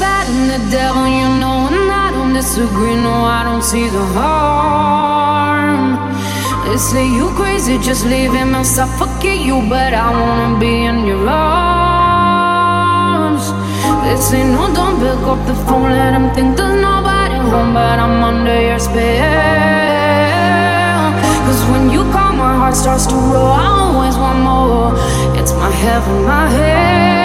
Bad and the devil, you know, and I don't disagree. No, I don't see the harm. They say you crazy, just leave him and suffocate you, but I wanna be in your arms. They say no, don't pick up the phone, let him think there's nobody home, but I'm under your spell. Cause when you call, my heart starts to roll. I always want more. It's my heaven, my hell.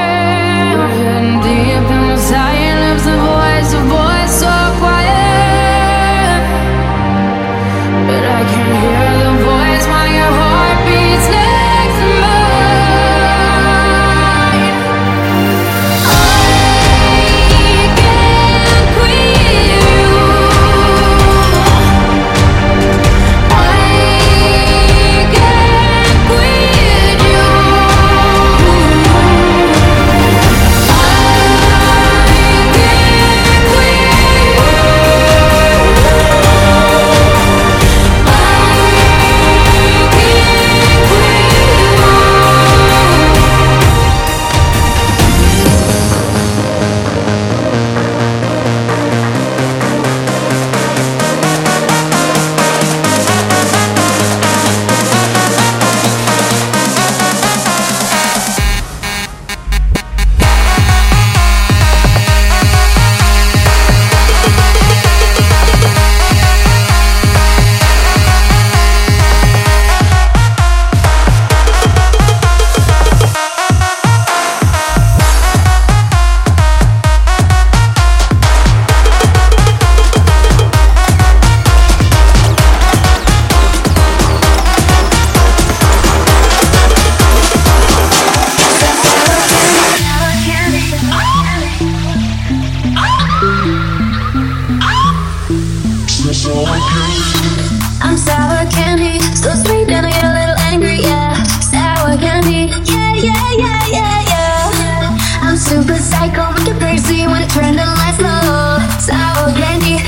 I'm sour candy, so sweet and I get a little angry, yeah. Sour candy, yeah, yeah, yeah, yeah, yeah. I'm super psycho, get crazy when it turn the lights low. Sour candy,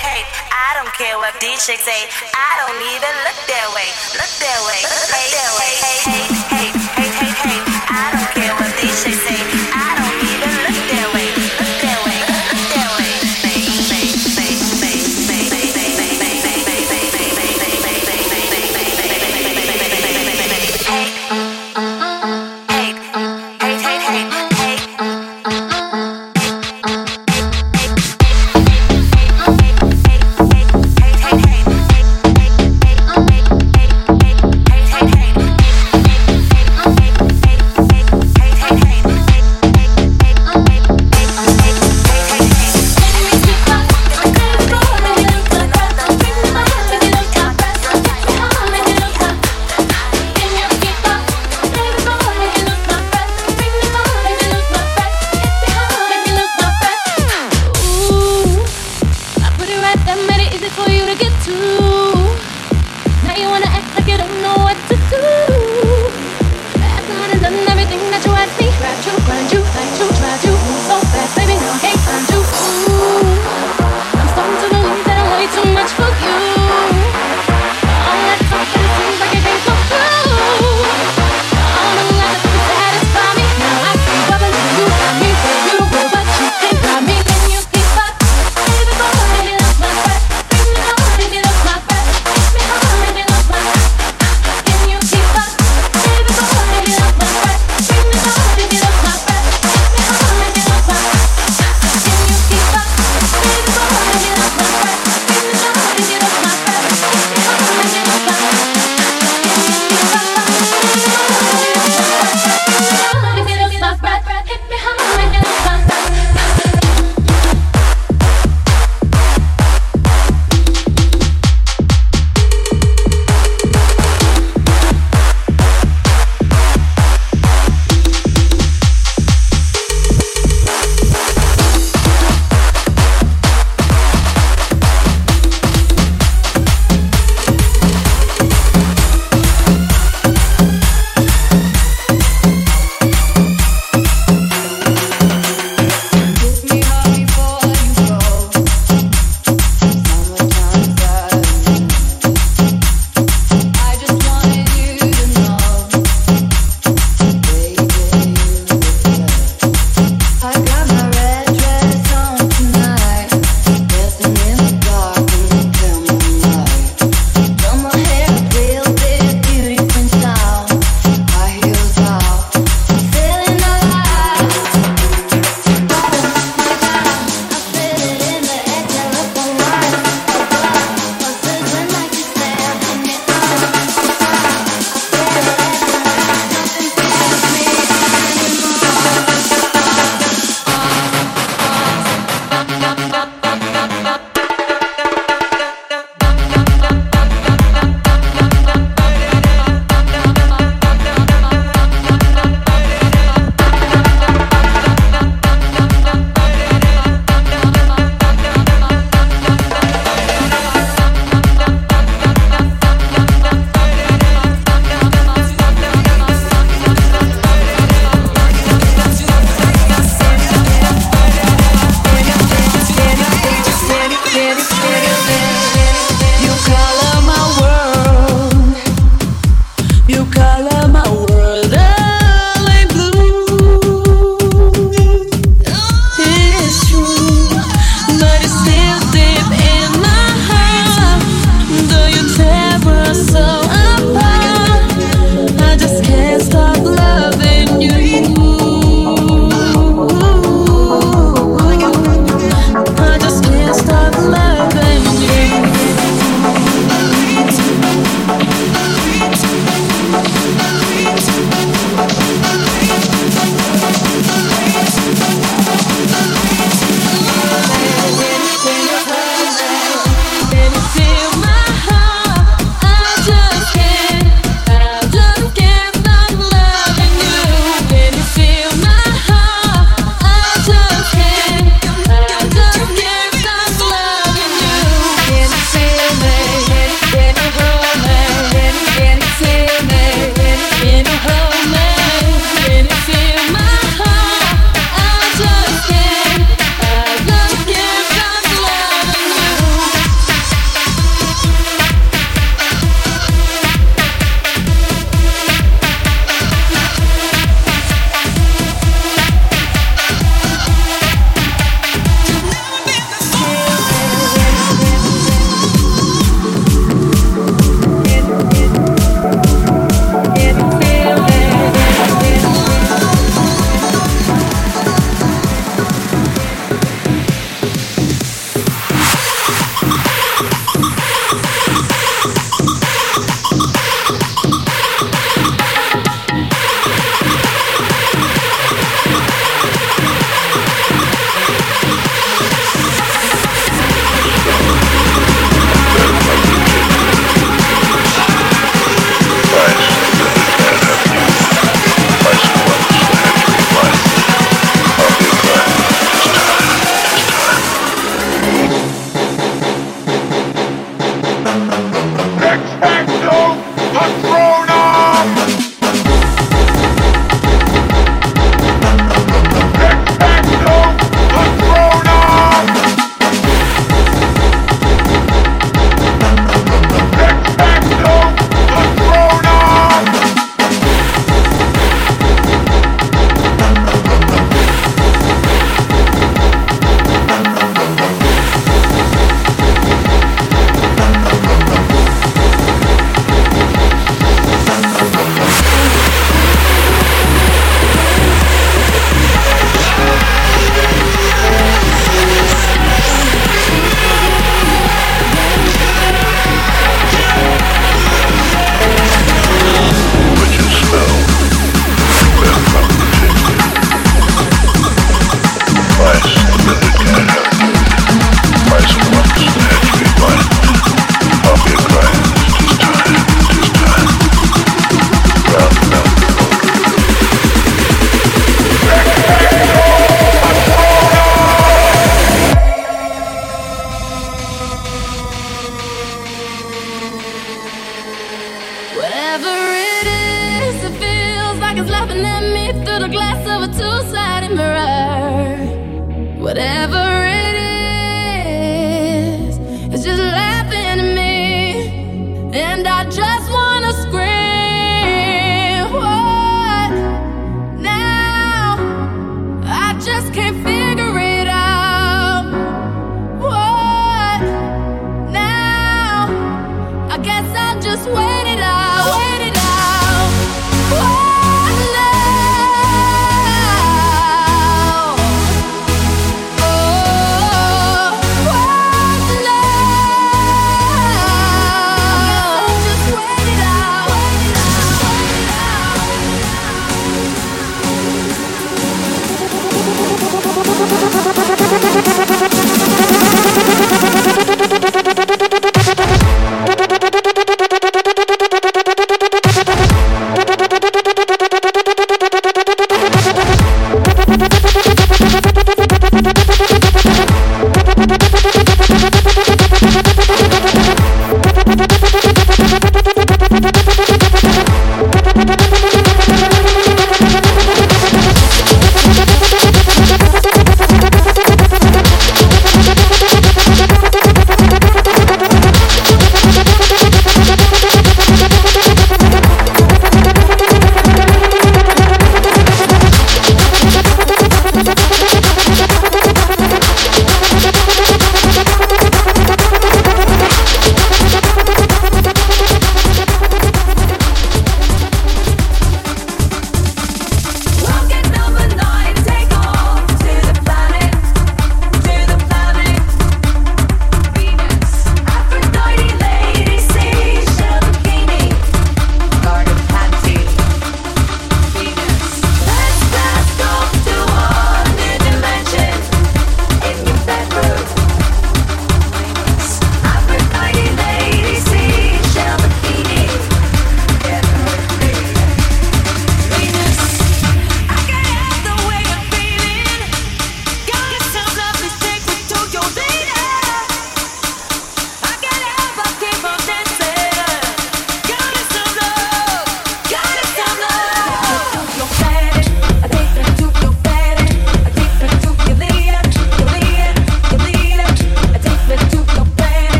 Hey, I don't care what these chicks say. I don't even look their way. Look their way. Look, look, their way. Hey, hey, hey, hey, hey, hey. I don't care what these chicks say.